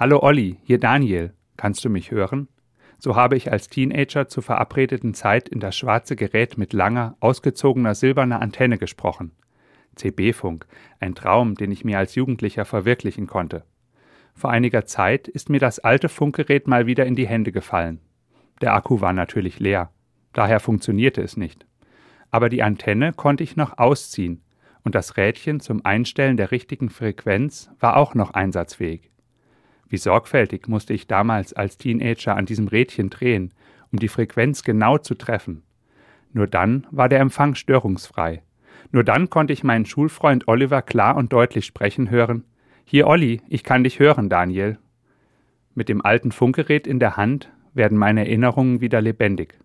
Hallo Olli, hier Daniel. Kannst du mich hören? So habe ich als Teenager zur verabredeten Zeit in das schwarze Gerät mit langer, ausgezogener silberner Antenne gesprochen. CB-Funk, ein Traum, den ich mir als Jugendlicher verwirklichen konnte. Vor einiger Zeit ist mir das alte Funkgerät mal wieder in die Hände gefallen. Der Akku war natürlich leer, daher funktionierte es nicht. Aber die Antenne konnte ich noch ausziehen, und das Rädchen zum Einstellen der richtigen Frequenz war auch noch einsatzfähig. Wie sorgfältig musste ich damals als Teenager an diesem Rädchen drehen, um die Frequenz genau zu treffen. Nur dann war der Empfang störungsfrei. Nur dann konnte ich meinen Schulfreund Oliver klar und deutlich sprechen hören. Hier, Olli, ich kann dich hören, Daniel. Mit dem alten Funkgerät in der Hand werden meine Erinnerungen wieder lebendig.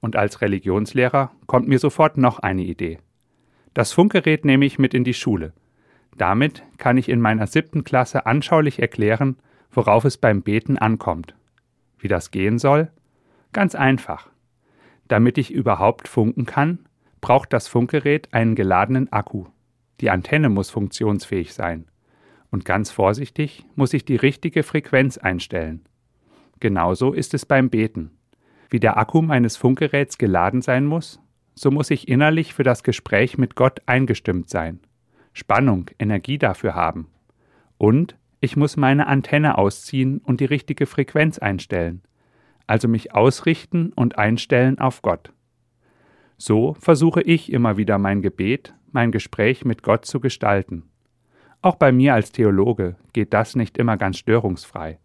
Und als Religionslehrer kommt mir sofort noch eine Idee. Das Funkgerät nehme ich mit in die Schule. Damit kann ich in meiner siebten Klasse anschaulich erklären, worauf es beim Beten ankommt. Wie das gehen soll? Ganz einfach. Damit ich überhaupt funken kann, braucht das Funkgerät einen geladenen Akku. Die Antenne muss funktionsfähig sein. Und ganz vorsichtig muss ich die richtige Frequenz einstellen. Genauso ist es beim Beten. Wie der Akku meines Funkgeräts geladen sein muss, so muss ich innerlich für das Gespräch mit Gott eingestimmt sein. Spannung, Energie dafür haben. Und ich muss meine Antenne ausziehen und die richtige Frequenz einstellen, also mich ausrichten und einstellen auf Gott. So versuche ich immer wieder mein Gebet, mein Gespräch mit Gott zu gestalten. Auch bei mir als Theologe geht das nicht immer ganz störungsfrei.